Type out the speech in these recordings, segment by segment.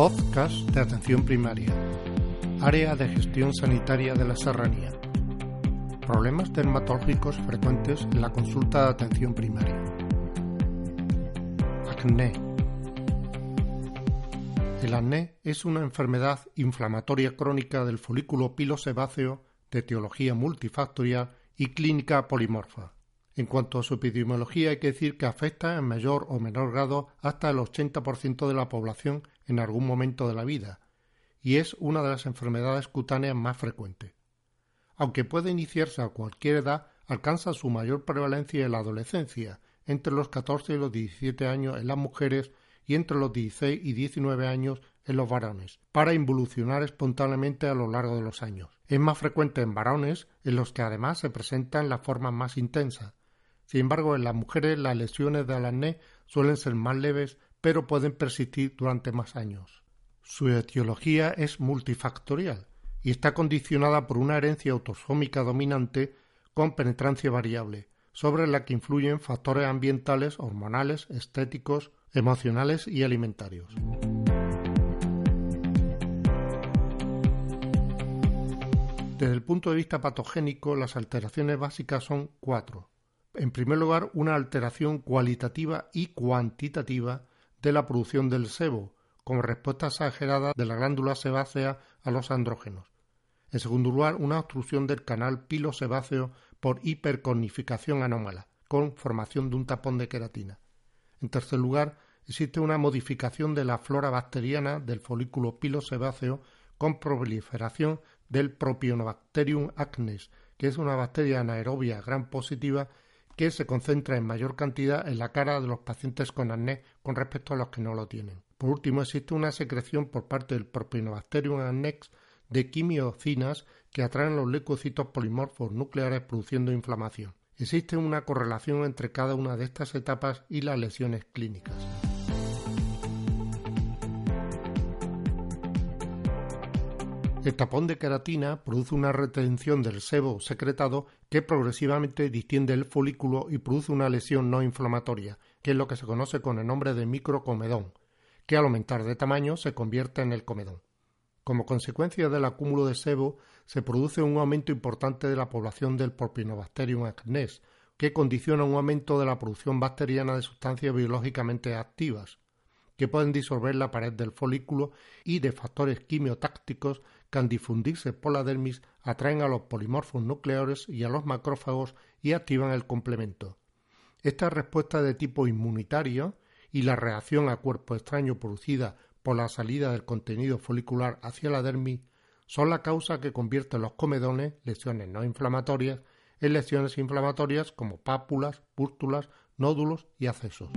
Podcast de Atención Primaria. Área de Gestión Sanitaria de la Serranía. Problemas dermatológicos frecuentes en la consulta de atención primaria. Acné. El acné es una enfermedad inflamatoria crónica del folículo pilosebáceo de etiología multifactorial y clínica polimorfa. En cuanto a su epidemiología, hay que decir que afecta en mayor o menor grado hasta el 80% de la población en algún momento de la vida, y es una de las enfermedades cutáneas más frecuentes. Aunque puede iniciarse a cualquier edad, alcanza su mayor prevalencia en la adolescencia, entre los 14 y los 17 años en las mujeres y entre los 16 y 19 años en los varones, para involucionar espontáneamente a lo largo de los años. Es más frecuente en varones, en los que además se presentan las formas más intensas, sin embargo, en las mujeres las lesiones de acné suelen ser más leves, pero pueden persistir durante más años. Su etiología es multifactorial y está condicionada por una herencia autosómica dominante con penetrancia variable, sobre la que influyen factores ambientales, hormonales, estéticos, emocionales y alimentarios. Desde el punto de vista patogénico, las alteraciones básicas son cuatro en primer lugar, una alteración cualitativa y cuantitativa de la producción del sebo, como respuesta exagerada de la glándula sebácea a los andrógenos. En segundo lugar, una obstrucción del canal pilosebáceo por hiperconificación anómala, con formación de un tapón de queratina. En tercer lugar, existe una modificación de la flora bacteriana del folículo pilosebáceo con proliferación del Propionobacterium acnes, que es una bacteria anaerobia gran positiva que se concentra en mayor cantidad en la cara de los pacientes con acné con respecto a los que no lo tienen. Por último, existe una secreción por parte del Propionobacterium acnes de quimiocinas que atraen los leucocitos polimorfos nucleares produciendo inflamación. Existe una correlación entre cada una de estas etapas y las lesiones clínicas. El tapón de queratina produce una retención del sebo secretado que progresivamente distiende el folículo y produce una lesión no inflamatoria, que es lo que se conoce con el nombre de microcomedón, que al aumentar de tamaño se convierte en el comedón. Como consecuencia del acúmulo de sebo, se produce un aumento importante de la población del Propionobacterium acnes, que condiciona un aumento de la producción bacteriana de sustancias biológicamente activas, que pueden disolver la pared del folículo y de factores quimiotácticos que al difundirse por la dermis atraen a los polimorfos nucleares y a los macrófagos y activan el complemento. Esta respuesta de tipo inmunitario y la reacción a cuerpo extraño producida por la salida del contenido folicular hacia la dermis son la causa que convierte los comedones, lesiones no inflamatorias, en lesiones inflamatorias como pápulas, pústulas, nódulos y accesos.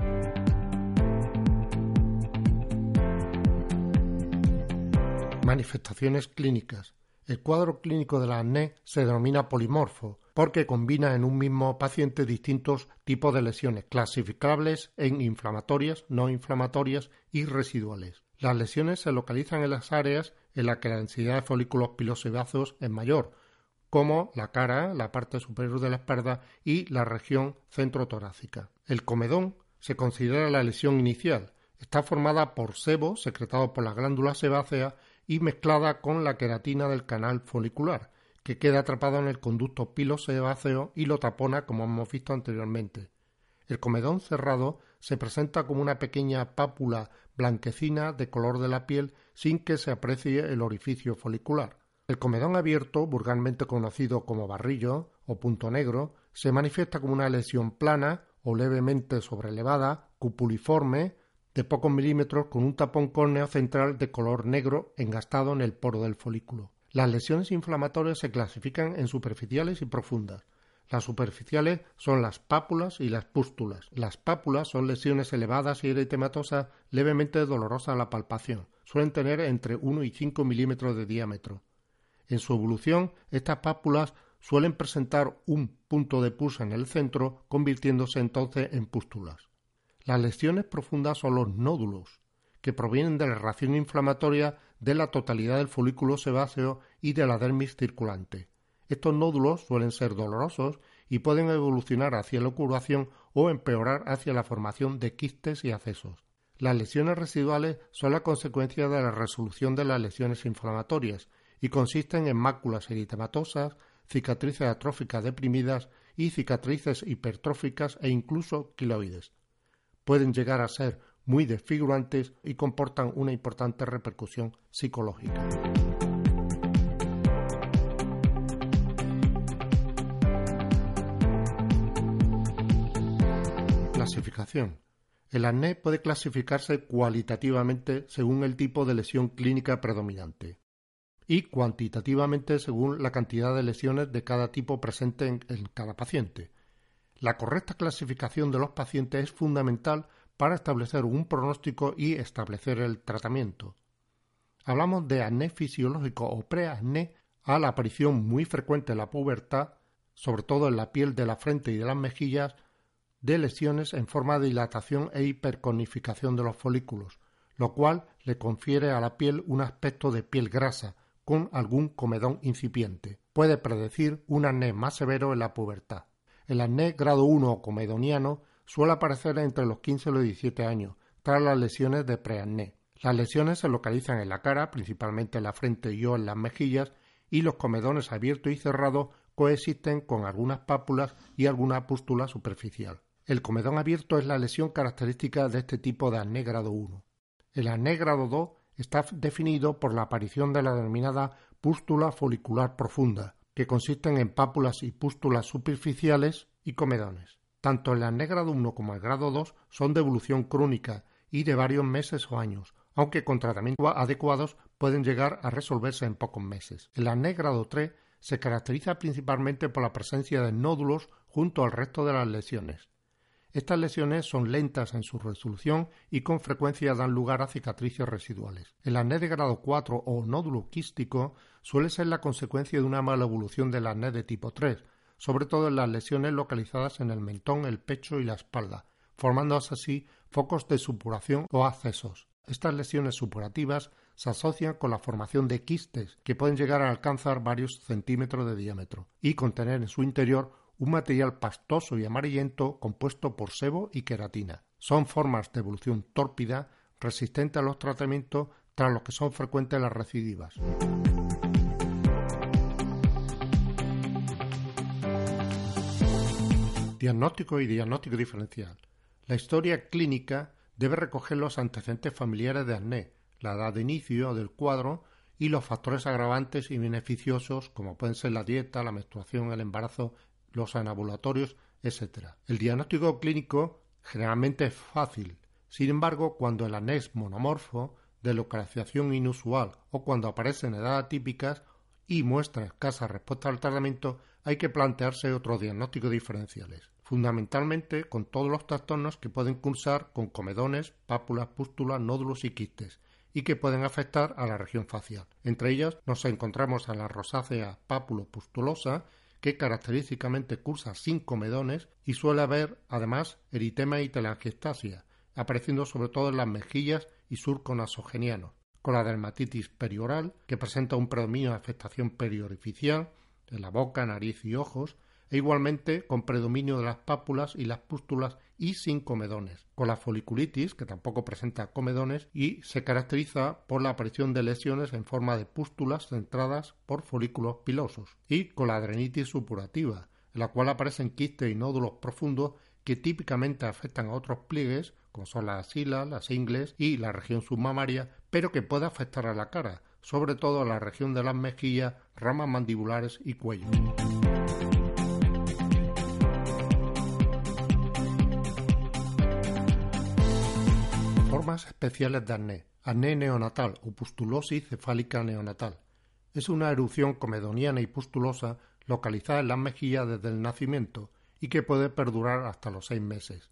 Manifestaciones clínicas. El cuadro clínico de la acné se denomina polimorfo porque combina en un mismo paciente distintos tipos de lesiones clasificables en inflamatorias, no inflamatorias y residuales. Las lesiones se localizan en las áreas en las que la densidad de folículos pilosebáceos es mayor, como la cara, la parte superior de la espalda y la región centrotorácica. El comedón se considera la lesión inicial. Está formada por sebo secretado por la glándula sebácea y mezclada con la queratina del canal folicular, que queda atrapado en el conducto pilosebáceo y lo tapona como hemos visto anteriormente. El comedón cerrado se presenta como una pequeña pápula blanquecina de color de la piel sin que se aprecie el orificio folicular. El comedón abierto, vulgarmente conocido como barrillo o punto negro, se manifiesta como una lesión plana o levemente sobrelevada, cupuliforme, de pocos milímetros con un tapón córneo central de color negro engastado en el poro del folículo. Las lesiones inflamatorias se clasifican en superficiales y profundas. Las superficiales son las pápulas y las pústulas. Las pápulas son lesiones elevadas y eritematosas levemente dolorosas a la palpación. Suelen tener entre 1 y 5 milímetros de diámetro. En su evolución, estas pápulas suelen presentar un punto de pus en el centro, convirtiéndose entonces en pústulas. Las lesiones profundas son los nódulos, que provienen de la reacción inflamatoria de la totalidad del folículo sebáceo y de la dermis circulante. Estos nódulos suelen ser dolorosos y pueden evolucionar hacia la oculación o empeorar hacia la formación de quistes y accesos. Las lesiones residuales son la consecuencia de la resolución de las lesiones inflamatorias y consisten en máculas eritematosas, cicatrices atróficas deprimidas y cicatrices hipertróficas e incluso quiloides. Pueden llegar a ser muy desfigurantes y comportan una importante repercusión psicológica. Clasificación. El acné puede clasificarse cualitativamente según el tipo de lesión clínica predominante y cuantitativamente según la cantidad de lesiones de cada tipo presente en, cada paciente. La correcta clasificación de los pacientes es fundamental para establecer un pronóstico y establecer el tratamiento. Hablamos de acné fisiológico o preacné a la aparición muy frecuente en la pubertad, sobre todo en la piel de la frente y de las mejillas, de lesiones en forma de dilatación e hiperconificación de los folículos, lo cual le confiere a la piel un aspecto de piel grasa, con algún comedón incipiente. Puede predecir un acné más severo en la pubertad. El acné grado 1 o comedoniano suele aparecer entre los 15 y los 17 años, tras las lesiones de preacné. Las lesiones se localizan en la cara, principalmente en la frente y o en las mejillas, y los comedones abiertos y cerrados coexisten con algunas pápulas y alguna pústula superficial. El comedón abierto es la lesión característica de este tipo de acné grado 1. El acné grado 2 está definido por la aparición de la denominada pústula folicular profunda, que consisten en pápulas y pústulas superficiales y comedones. Tanto el acné grado 1 como el grado 2 son de evolución crónica y de varios meses o años, aunque con tratamientos adecuados pueden llegar a resolverse en pocos meses. El acné grado 3 se caracteriza principalmente por la presencia de nódulos junto al resto de las lesiones. Estas lesiones son lentas en su resolución y con frecuencia dan lugar a cicatrices residuales. El acné de grado 4 o nódulo quístico suele ser la consecuencia de una mala evolución del acné de tipo 3, sobre todo en las lesiones localizadas en el mentón, el pecho y la espalda, formándose así focos de supuración o accesos. Estas lesiones supurativas se asocian con la formación de quistes que pueden llegar a alcanzar varios centímetros de diámetro y contener en su interior un material pastoso y amarillento compuesto por sebo y queratina. Son formas de evolución tórpida resistentes a los tratamientos tras los que son frecuentes las recidivas. Diagnóstico y diagnóstico diferencial. La historia clínica debe recoger los antecedentes familiares de acné, la edad de inicio del cuadro y los factores agravantes y beneficiosos como pueden ser la dieta, la menstruación, el embarazo, los anabulatorios, etc. El diagnóstico clínico generalmente es fácil. Sin embargo, cuando el anés monomorfo, de localización inusual o cuando aparecen edades atípicas y muestra escasa respuesta al tratamiento, hay que plantearse otros diagnósticos diferenciales, fundamentalmente con todos los trastornos que pueden cursar con comedones, pápulas, pústulas, nódulos y quistes, y que pueden afectar a la región facial. Entre ellas nos encontramos a la rosácea pápulo pustulosa, que característicamente cursa sin comedones y suele haber además eritema y telangiectasia, apareciendo sobre todo en las mejillas y surco nasogeniano, con la dermatitis perioral, que presenta un predominio de afectación periorificial en la boca, nariz y ojos, e igualmente con predominio de las pápulas y las pústulas y sin comedones, con la foliculitis, que tampoco presenta comedones y se caracteriza por la aparición de lesiones en forma de pústulas centradas por folículos pilosos, y con la adrenitis supurativa, en la cual aparecen quistes y nódulos profundos que típicamente afectan a otros pliegues, como son las axilas, las ingles y la región submamaria, pero que puede afectar a la cara, sobre todo a la región de las mejillas, ramas mandibulares y cuello. Especiales de acné, acné neonatal o pustulosis cefálica neonatal. Es una erupción comedoniana y pustulosa localizada en las mejillas desde el nacimiento y que puede perdurar hasta los seis meses,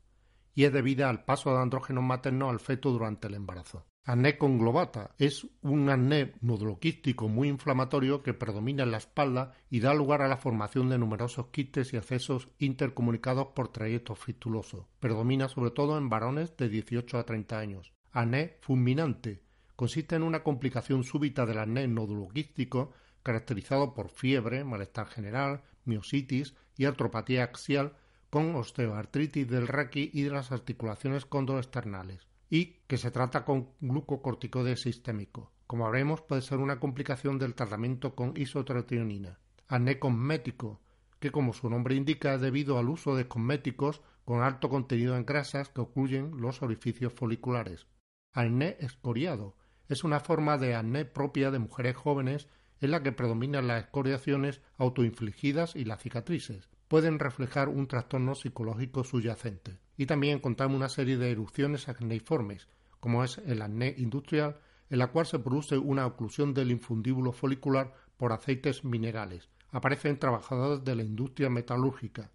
y es debida al paso de andrógenos maternos al feto durante el embarazo. Acné conglobata es un acné noduloquístico muy inflamatorio que predomina en la espalda y da lugar a la formación de numerosos quistes y accesos intercomunicados por trayectos fistulosos. Predomina sobre todo en varones de 18 a 30 años. Acné fulminante consiste en una complicación súbita del acné noduloquístico caracterizado por fiebre, malestar general, miositis y artropatía axial con osteoartritis del raqui y de las articulaciones condroesternales y que se trata con glucocorticoide sistémico. Como veremos, puede ser una complicación del tratamiento con isotrotionina. Acné cosmético, que como su nombre indica es debido al uso de cosméticos con alto contenido en grasas que ocluyen los orificios foliculares. Acné escoriado es una forma de acné propia de mujeres jóvenes en la que predominan las escoriaciones autoinfligidas y las cicatrices. Pueden reflejar un trastorno psicológico subyacente. Y también encontramos una serie de erupciones acneiformes, como es el acné industrial, en la cual se produce una oclusión del infundíbulo folicular por aceites minerales. Aparecen trabajadores de la industria metalúrgica.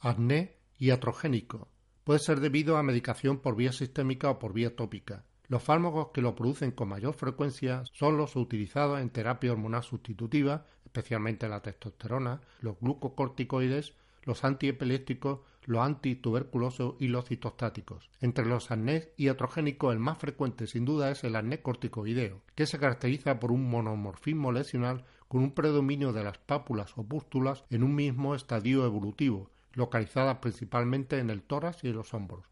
Acné iatrogénico. Puede ser debido a medicación por vía sistémica o por vía tópica. Los fármacos que lo producen con mayor frecuencia son los utilizados en terapia hormonal sustitutiva, especialmente la testosterona, los glucocorticoides, los antiepilépticos, los antituberculosos y los citostáticos. Entre los acnés iatrogénicos el más frecuente sin duda es el acné corticoideo, que se caracteriza por un monomorfismo lesional con un predominio de las pápulas o pústulas en un mismo estadio evolutivo, localizadas principalmente en el tórax y en los hombros.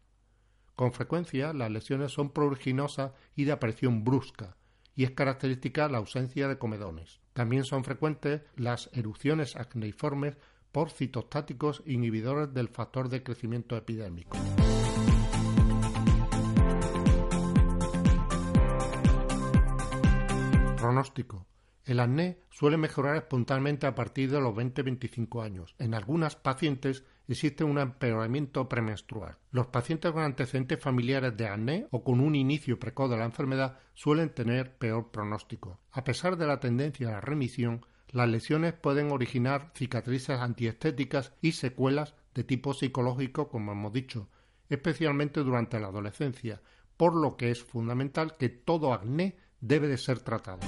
Con frecuencia, las lesiones son pruriginosas y de aparición brusca, y es característica la ausencia de comedones. También son frecuentes las erupciones acneiformes por citostáticos inhibidores del factor de crecimiento epidémico. Pronóstico. El acné suele mejorar espontáneamente a partir de los 20-25 años. En algunas pacientes existe un empeoramiento premenstrual. Los pacientes con antecedentes familiares de acné o con un inicio precoz de la enfermedad suelen tener peor pronóstico. A pesar de la tendencia a la remisión, las lesiones pueden originar cicatrices antiestéticas y secuelas de tipo psicológico, como hemos dicho, especialmente durante la adolescencia, por lo que es fundamental que todo acné debe de ser tratado.